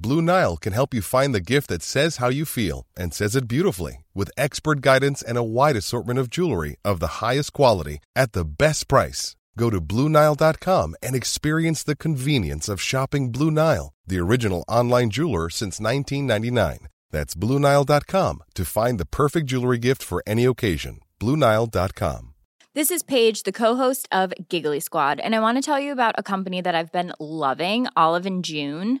Blue Nile can help you find the gift that says how you feel and says it beautifully with expert guidance and a wide assortment of jewelry of the highest quality at the best price. Go to BlueNile.com and experience the convenience of shopping Blue Nile, the original online jeweler since 1999. That's BlueNile.com to find the perfect jewelry gift for any occasion. BlueNile.com. This is Paige, the co-host of Giggly Squad, and I want to tell you about a company that I've been loving, Olive and June.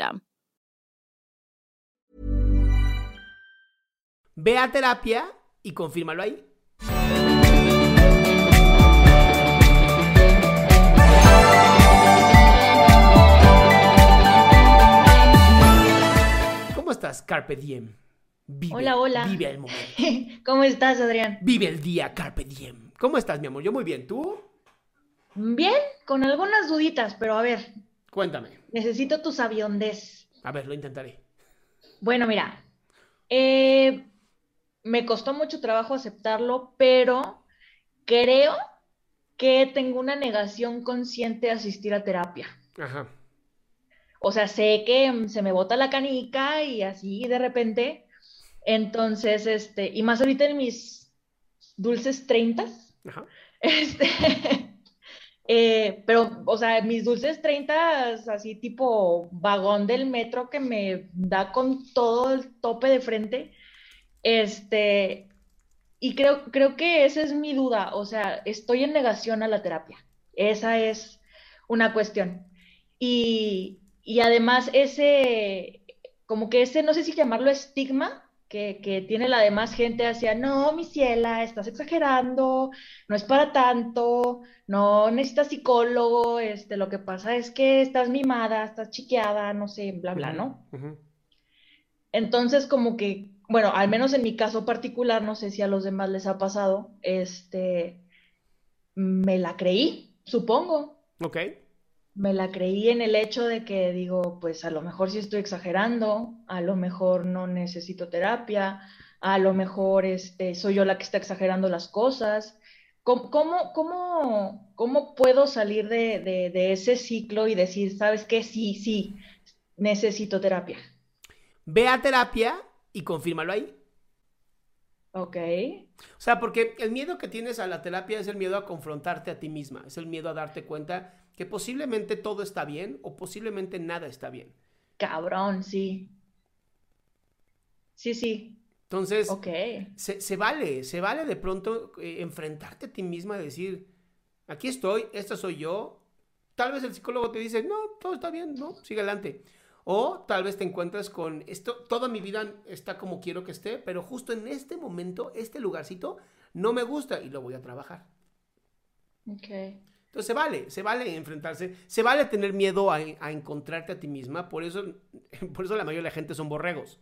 Ve a terapia y confírmalo ahí. ¿Cómo estás, Carpe Diem? Vive, Hola, hola. Vive el momento. ¿Cómo estás, Adrián? Vive el día, Carpe Diem. ¿Cómo estás, mi amor? Yo muy bien. ¿Tú? Bien, con algunas duditas, pero a ver, Cuéntame. Necesito tus aviondes. A ver, lo intentaré. Bueno, mira, eh, me costó mucho trabajo aceptarlo, pero creo que tengo una negación consciente de asistir a terapia. Ajá. O sea, sé que mm, se me bota la canica y así de repente. Entonces, este, y más ahorita en mis dulces treintas. Ajá. Este, eh, pero, o sea, mis dulces 30, así tipo vagón del metro que me da con todo el tope de frente. Este, y creo, creo que esa es mi duda. O sea, estoy en negación a la terapia. Esa es una cuestión. Y, y además ese, como que ese, no sé si llamarlo estigma, que, que tiene la demás gente hacia, no, mi ciela, estás exagerando, no es para tanto, no necesitas psicólogo, este, lo que pasa es que estás mimada, estás chiqueada, no sé, bla, bla, ¿no? Entonces, como que, bueno, al menos en mi caso particular, no sé si a los demás les ha pasado, este, me la creí, supongo. Ok. Me la creí en el hecho de que digo, pues a lo mejor sí estoy exagerando, a lo mejor no necesito terapia, a lo mejor este, soy yo la que está exagerando las cosas. ¿Cómo, puedo salir de, de, de ese ciclo y decir, sabes qué? Sí, sí, necesito terapia. Ve a terapia y confírmalo ahí. Ok, O sea, porque el miedo que tienes a la terapia es el miedo a confrontarte a ti misma, es el miedo a darte cuenta que posiblemente todo está bien o posiblemente nada está bien. cabrón, sí. Sí, sí, Entonces, ok. se, se vale, se vale de pronto eh, enfrentarte a ti misma y decir, aquí estoy, esta soy yo. Tal vez el psicólogo te dice, no, todo está bien, no, sigue adelante. O tal vez te encuentras con esto, toda mi vida está como quiero que esté, pero justo en este momento, este lugarcito, no me gusta y lo voy a trabajar. Ok. Entonces se vale, se vale enfrentarse, se vale tener miedo a, a encontrarte a ti misma, por eso, por eso la mayoría de la gente son borregos.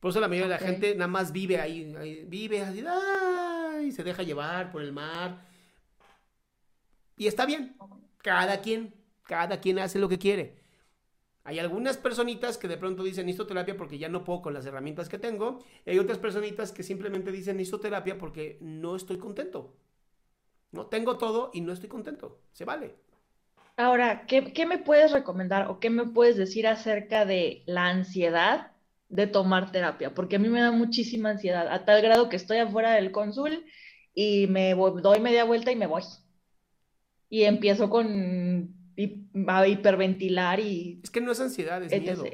Por eso la mayoría Ok. de la gente nada más vive ahí, ahí, vive así, ¡ay! se deja llevar por el mar. Y está bien, cada quien, cada quien hace lo que quiere. Hay algunas personitas que de pronto dicen necesito terapia porque ya no puedo con las herramientas que tengo. Y hay otras personitas que simplemente dicen necesito terapia porque no estoy contento. No tengo todo y no estoy contento. Se vale. Ahora, ¿qué, qué me puedes recomendar o qué me puedes decir acerca de la ansiedad de tomar terapia? Porque a mí me da muchísima ansiedad, a tal grado que estoy afuera del cónsul y me voy- doy media vuelta y me voy. Y empiezo con a hiperventilar y... Es que no es ansiedad, es miedo.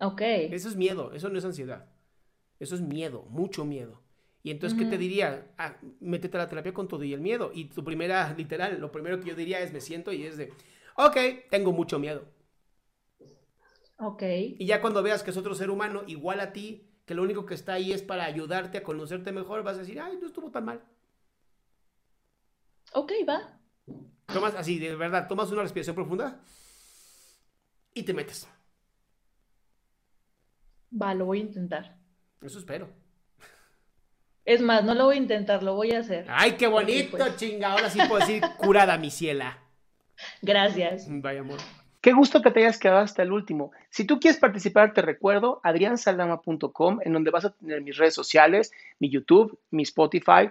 Ok. Eso es miedo, eso no es ansiedad. Eso es miedo, mucho miedo. Y entonces, ¿qué te diría? Ah, métete a la terapia con todo y el miedo. Y tu primera, literal, lo primero que yo diría es, me siento y es de, ok, tengo mucho miedo. Ok. Y ya cuando veas que es otro ser humano igual a ti, que lo único que está ahí es para ayudarte a conocerte mejor, vas a decir, ay, no estuvo tan mal. Ok, va. Tomas así, de verdad, tomas una respiración profunda y te metes. Va, lo voy a intentar. Eso espero. Es más, no lo voy a intentar, lo voy a hacer. Ay, qué bonito, pues. chinga. Ahora sí puedo decir curada, mi ciela. Gracias. Vaya amor. Qué gusto que te hayas quedado hasta el último. Si tú quieres participar, te recuerdo adriansaldama.com, en donde vas a tener mis redes sociales, mi YouTube, mi Spotify,